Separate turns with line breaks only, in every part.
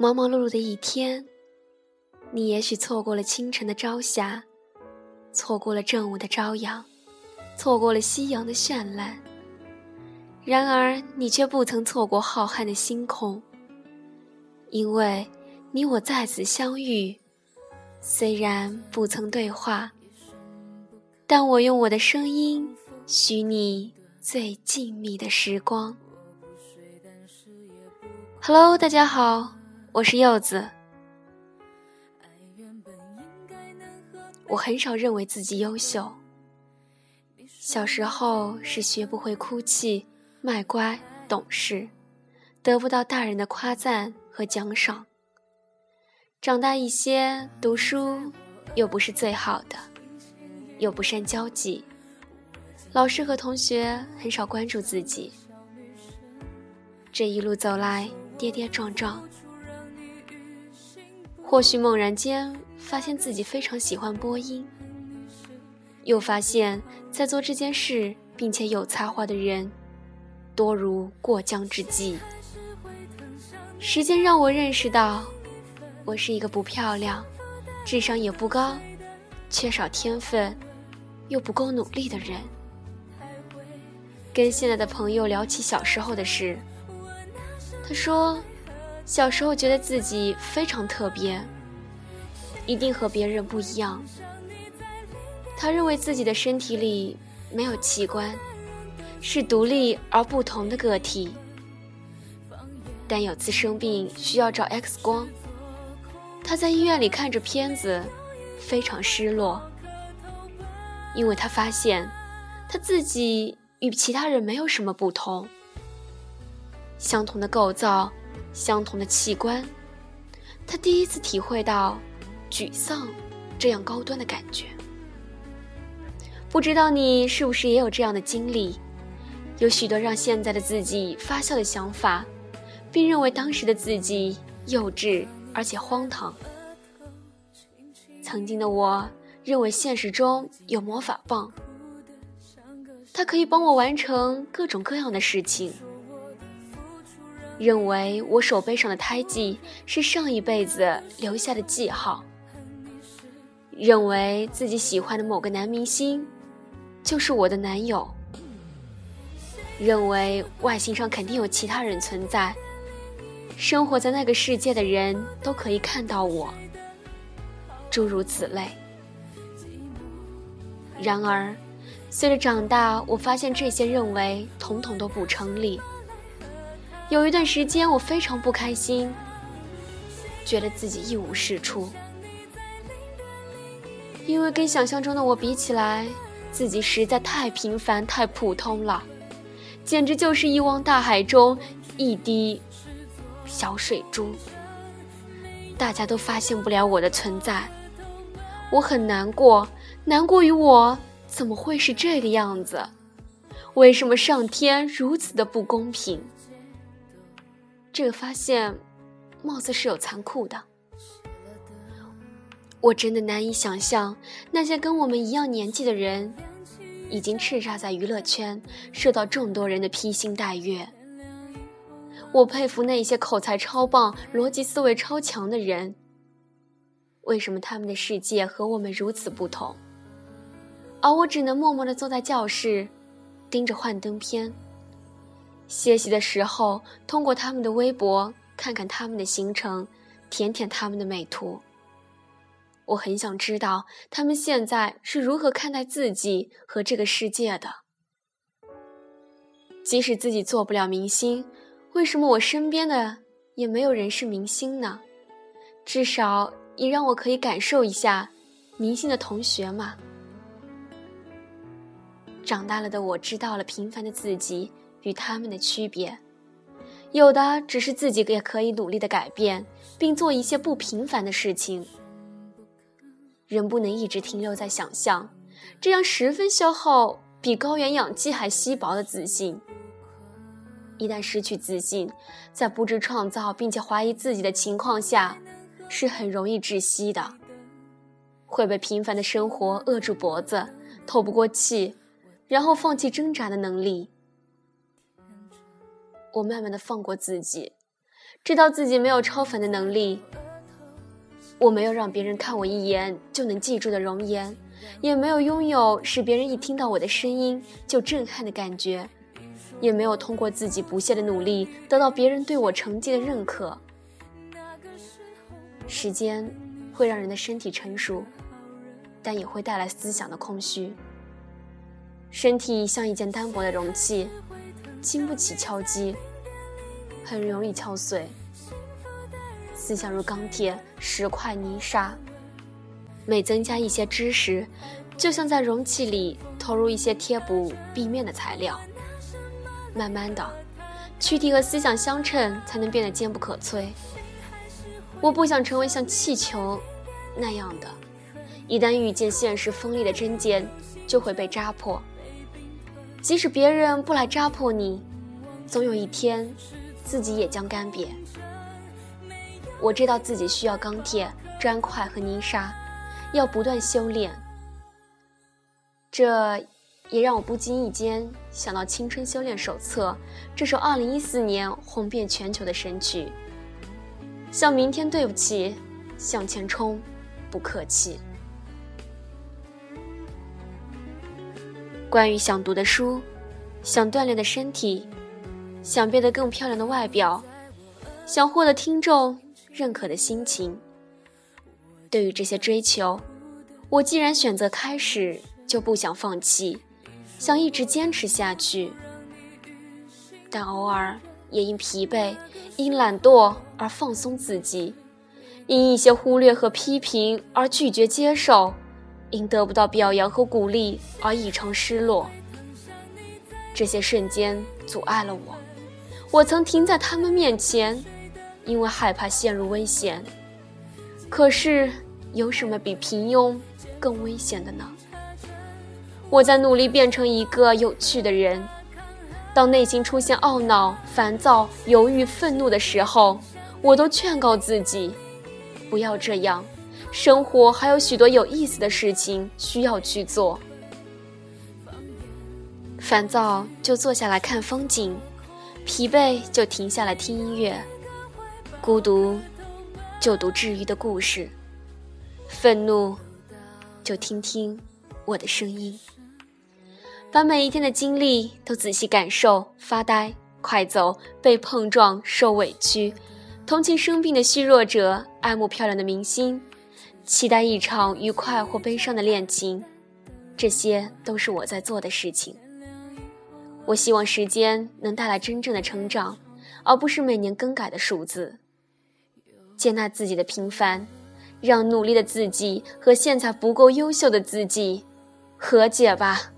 忙忙碌碌的一天，你也许错过了清晨的朝霞，错过了正午的朝阳，错过了夕阳的绚烂。然而，你却不曾错过浩瀚的星空，因为你我在此相遇，虽然不曾对话，但我用我的声音许你最静谧的时光。Hello，大家好，我是柚子。我很少认为自己优秀，小时候是学不会哭泣。卖乖懂事，得不到大人的夸赞和奖赏。长大一些，读书又不是最好的，又不善交际，老师和同学很少关注自己。这一路走来，跌跌撞撞，或许猛然间发现自己非常喜欢播音，又发现，在做这件事并且有才华的人。多如过江之鲫。时间让我认识到，我是一个不漂亮、智商也不高、缺少天分又不够努力的人。跟现在的朋友聊起小时候的事，他说，小时候觉得自己非常特别，一定和别人不一样。他认为自己的身体里没有器官。是独立而不同的个体，但有次生病需要照 X 光，他在医院里看着片子，非常失落，因为他发现他自己与其他人没有什么不同，相同的构造，相同的器官，他第一次体会到沮丧这样高端的感觉。不知道你是不是也有这样的经历？有许多让现在的自己发笑的想法，并认为当时的自己幼稚而且荒唐。曾经的我认为现实中有魔法棒，它可以帮我完成各种各样的事情。认为我手背上的胎记是上一辈子留下的记号。认为自己喜欢的某个男明星，就是我的男友。认为外星上肯定有其他人存在，生活在那个世界的人都可以看到我，诸如此类。然而，随着长大，我发现这些认为统统都不成立。有一段时间，我非常不开心，觉得自己一无是处，因为跟想象中的我比起来，自己实在太平凡、太普通了。简直就是一汪大海中一滴小水珠，大家都发现不了我的存在，我很难过，难过于我怎么会是这个样子？为什么上天如此的不公平？这个发现，貌似是有残酷的。我真的难以想象那些跟我们一样年纪的人。已经叱咤在娱乐圈，受到众多人的披星戴月。我佩服那些口才超棒、逻辑思维超强的人。为什么他们的世界和我们如此不同？而我只能默默地坐在教室，盯着幻灯片。歇息的时候，通过他们的微博看看他们的行程，舔舔他们的美图。我很想知道他们现在是如何看待自己和这个世界的。即使自己做不了明星，为什么我身边的也没有人是明星呢？至少也让我可以感受一下明星的同学嘛。长大了的我知道了平凡的自己与他们的区别，有的只是自己也可以努力的改变，并做一些不平凡的事情。人不能一直停留在想象，这样十分消耗比高原氧气还稀薄的自信。一旦失去自信，在不知创造并且怀疑自己的情况下，是很容易窒息的，会被平凡的生活扼住脖子，透不过气，然后放弃挣扎的能力。我慢慢的放过自己，知道自己没有超凡的能力。我没有让别人看我一眼就能记住的容颜，也没有拥有使别人一听到我的声音就震撼的感觉，也没有通过自己不懈的努力得到别人对我成绩的认可。时间会让人的身体成熟，但也会带来思想的空虚。身体像一件单薄的容器，经不起敲击，很容易敲碎。思想如钢铁、石块、泥沙，每增加一些知识，就像在容器里投入一些贴补壁面的材料。慢慢的，躯体和思想相称，才能变得坚不可摧。我不想成为像气球那样的，一旦遇见现实锋利的针尖，就会被扎破。即使别人不来扎破你，总有一天，自己也将干瘪。我知道自己需要钢铁、砖块和泥沙，要不断修炼。这也让我不经意间想到《青春修炼手册》这首2014年红遍全球的神曲。向明天对不起，向前冲，不客气。关于想读的书，想锻炼的身体，想变得更漂亮的外表，想获得听众。认可的心情。对于这些追求，我既然选择开始，就不想放弃，想一直坚持下去。但偶尔也因疲惫、因懒惰而放松自己，因一些忽略和批评而拒绝接受，因得不到表扬和鼓励而异常失落。这些瞬间阻碍了我，我曾停在他们面前。因为害怕陷入危险，可是有什么比平庸更危险的呢？我在努力变成一个有趣的人。当内心出现懊恼、烦躁、犹豫、愤怒的时候，我都劝告自己，不要这样。生活还有许多有意思的事情需要去做。烦躁就坐下来看风景，疲惫就停下来听音乐。孤独，就读治愈的故事；愤怒，就听听我的声音。把每一天的经历都仔细感受，发呆、快走、被碰撞、受委屈，同情生病的虚弱者，爱慕漂亮的明星，期待一场愉快或悲伤的恋情，这些都是我在做的事情。我希望时间能带来真正的成长，而不是每年更改的数字。接纳自己的平凡，让努力的自己和现在不够优秀的自己和解吧。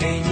给你